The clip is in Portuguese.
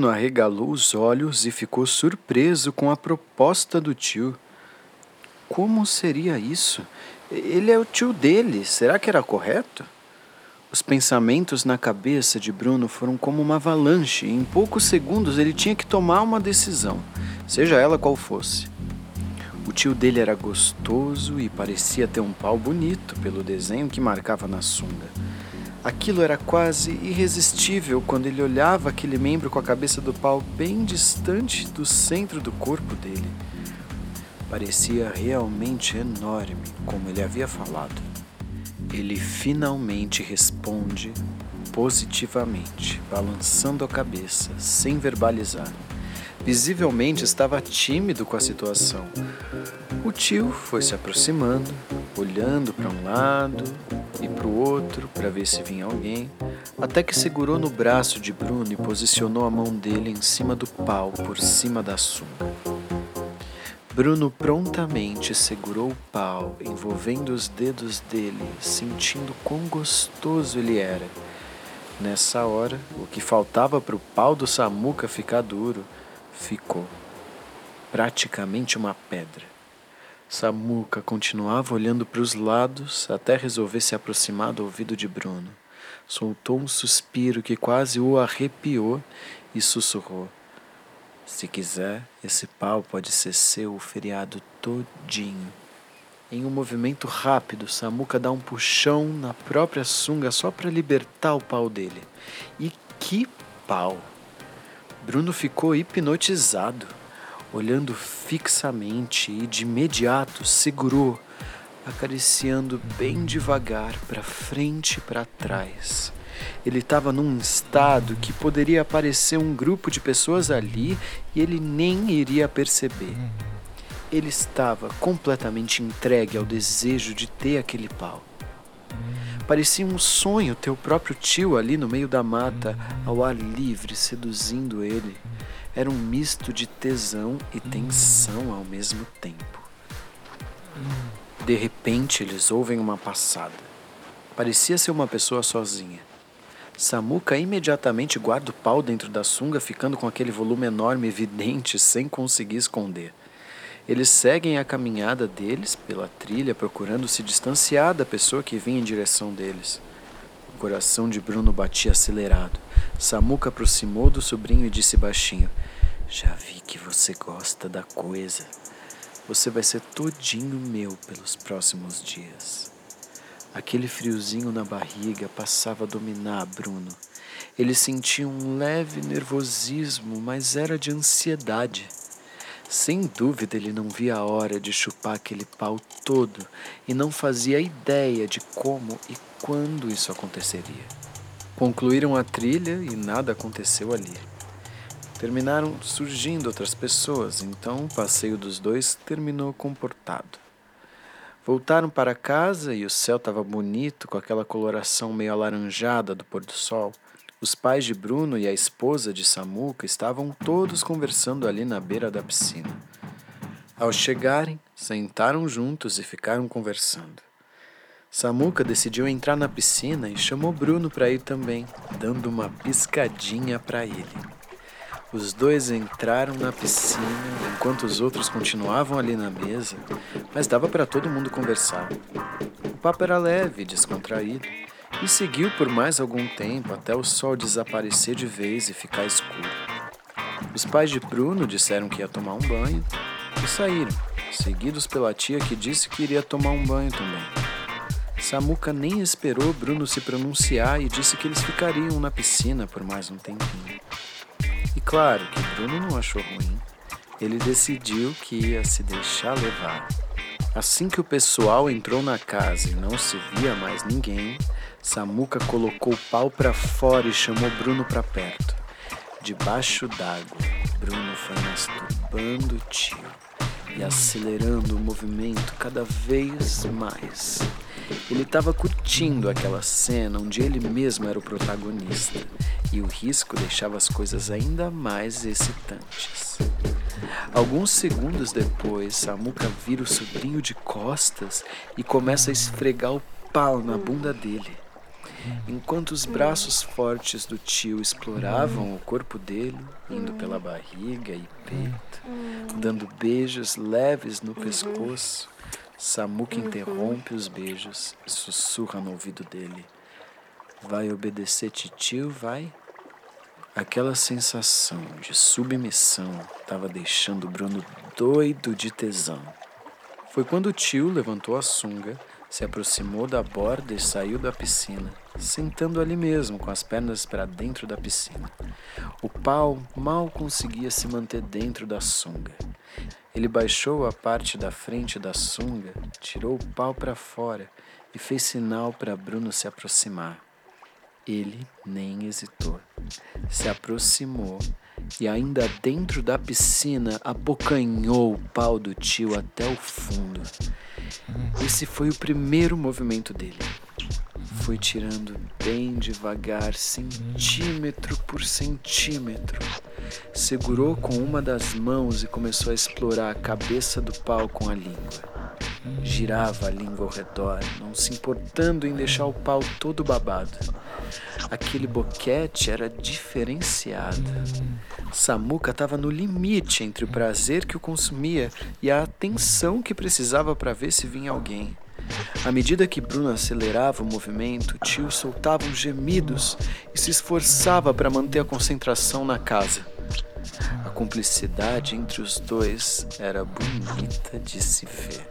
Bruno arregalou os olhos e ficou surpreso com a proposta do tio. Como seria isso? Ele é o tio dele, será que era correto? Os pensamentos na cabeça de Bruno foram como uma avalanche e em poucos segundos ele tinha que tomar uma decisão, seja ela qual fosse. O tio dele era gostoso e parecia ter um pau bonito pelo desenho que marcava na sunga. Aquilo era quase irresistível quando ele olhava aquele membro com a cabeça do pau bem distante do centro do corpo dele. Parecia realmente enorme, como ele havia falado. Ele finalmente responde positivamente, balançando a cabeça, sem verbalizar. Visivelmente estava tímido com a situação. O tio foi se aproximando, olhando para um lado e para o outro para ver se vinha alguém, até que segurou no braço de Bruno e posicionou a mão dele em cima do pau, por cima da sunga. Bruno prontamente segurou o pau, envolvendo os dedos dele, sentindo quão gostoso ele era. Nessa hora, o que faltava para o pau do Samuca ficar duro, ficou. Praticamente uma pedra. Samuca continuava olhando para os lados até resolver se aproximar do ouvido de Bruno. Soltou um suspiro que quase o arrepiou e sussurrou. Se quiser, esse pau pode ser seu o feriado todinho. Em um movimento rápido, Samuca dá um puxão na própria sunga só para libertar o pau dele. E que pau! Bruno ficou hipnotizado, olhando fixamente e de imediato segurou, acariciando bem devagar para frente e para trás. Ele estava num estado que poderia aparecer um grupo de pessoas ali e ele nem iria perceber. Ele estava completamente entregue ao desejo de ter aquele pau. Parecia um sonho ter o próprio tio ali no meio da mata, ao ar livre, seduzindo ele. Era um misto de tesão e tensão ao mesmo tempo. De repente, eles ouvem uma passada. Parecia ser uma pessoa sozinha. Samuca imediatamente guarda o pau dentro da sunga, ficando com aquele volume enorme evidente sem conseguir esconder. Eles seguem a caminhada deles pela trilha, procurando se distanciar da pessoa que vinha em direção deles. Coração de Bruno batia acelerado. Samuca aproximou do sobrinho e disse baixinho: Já vi que você gosta da coisa. Você vai ser todinho meu pelos próximos dias. Aquele friozinho na barriga passava a dominar Bruno. Ele sentia um leve nervosismo, mas era de ansiedade. Sem dúvida, ele não via a hora de chupar aquele pau todo e não fazia ideia de como e quando isso aconteceria. Concluíram a trilha e nada aconteceu ali. Terminaram surgindo outras pessoas, então o passeio dos dois terminou comportado. Voltaram para casa e o céu estava bonito, com aquela coloração meio alaranjada do pôr do sol. Os pais de Bruno e a esposa de Samuca estavam todos conversando ali na beira da piscina. Ao chegarem, sentaram juntos e ficaram conversando. Samuca decidiu entrar na piscina e chamou Bruno para ir também, dando uma piscadinha para ele. Os dois entraram na piscina enquanto os outros continuavam ali na mesa, mas dava para todo mundo conversar. O papo era leve descontraído e seguiu por mais algum tempo até o sol desaparecer de vez e ficar escuro. Os pais de Bruno disseram que ia tomar um banho e saíram, seguidos pela tia que disse que iria tomar um banho também. Samuca nem esperou Bruno se pronunciar e disse que eles ficariam na piscina por mais um tempinho. E claro que Bruno não achou ruim. Ele decidiu que ia se deixar levar. Assim que o pessoal entrou na casa e não se via mais ninguém, Samuca colocou o pau para fora e chamou Bruno para perto. Debaixo d'água, Bruno foi masturbando o tio e acelerando o movimento cada vez mais. Ele estava curtindo aquela cena onde ele mesmo era o protagonista e o risco deixava as coisas ainda mais excitantes. Alguns segundos depois, Samuca vira o sobrinho de costas e começa a esfregar o pau na bunda dele. enquanto os braços fortes do tio exploravam o corpo dele, indo pela barriga e peito, dando beijos leves no pescoço. Samuca interrompe os beijos e sussurra no ouvido dele: Vai obedecer titio, vai? Aquela sensação de submissão estava deixando Bruno doido de tesão. Foi quando o tio levantou a sunga, se aproximou da borda e saiu da piscina, sentando ali mesmo com as pernas para dentro da piscina. O pau mal conseguia se manter dentro da sunga. Ele baixou a parte da frente da sunga, tirou o pau para fora e fez sinal para Bruno se aproximar. Ele nem hesitou. Se aproximou e, ainda dentro da piscina, abocanhou o pau do tio até o fundo. Esse foi o primeiro movimento dele. Foi tirando bem devagar, centímetro por centímetro. Segurou com uma das mãos e começou a explorar a cabeça do pau com a língua. Girava a língua ao redor, não se importando em deixar o pau todo babado. Aquele boquete era diferenciado. Samuca estava no limite entre o prazer que o consumia e a atenção que precisava para ver se vinha alguém. À medida que Bruno acelerava o movimento, tio soltava uns gemidos e se esforçava para manter a concentração na casa. A cumplicidade entre os dois era bonita de se ver.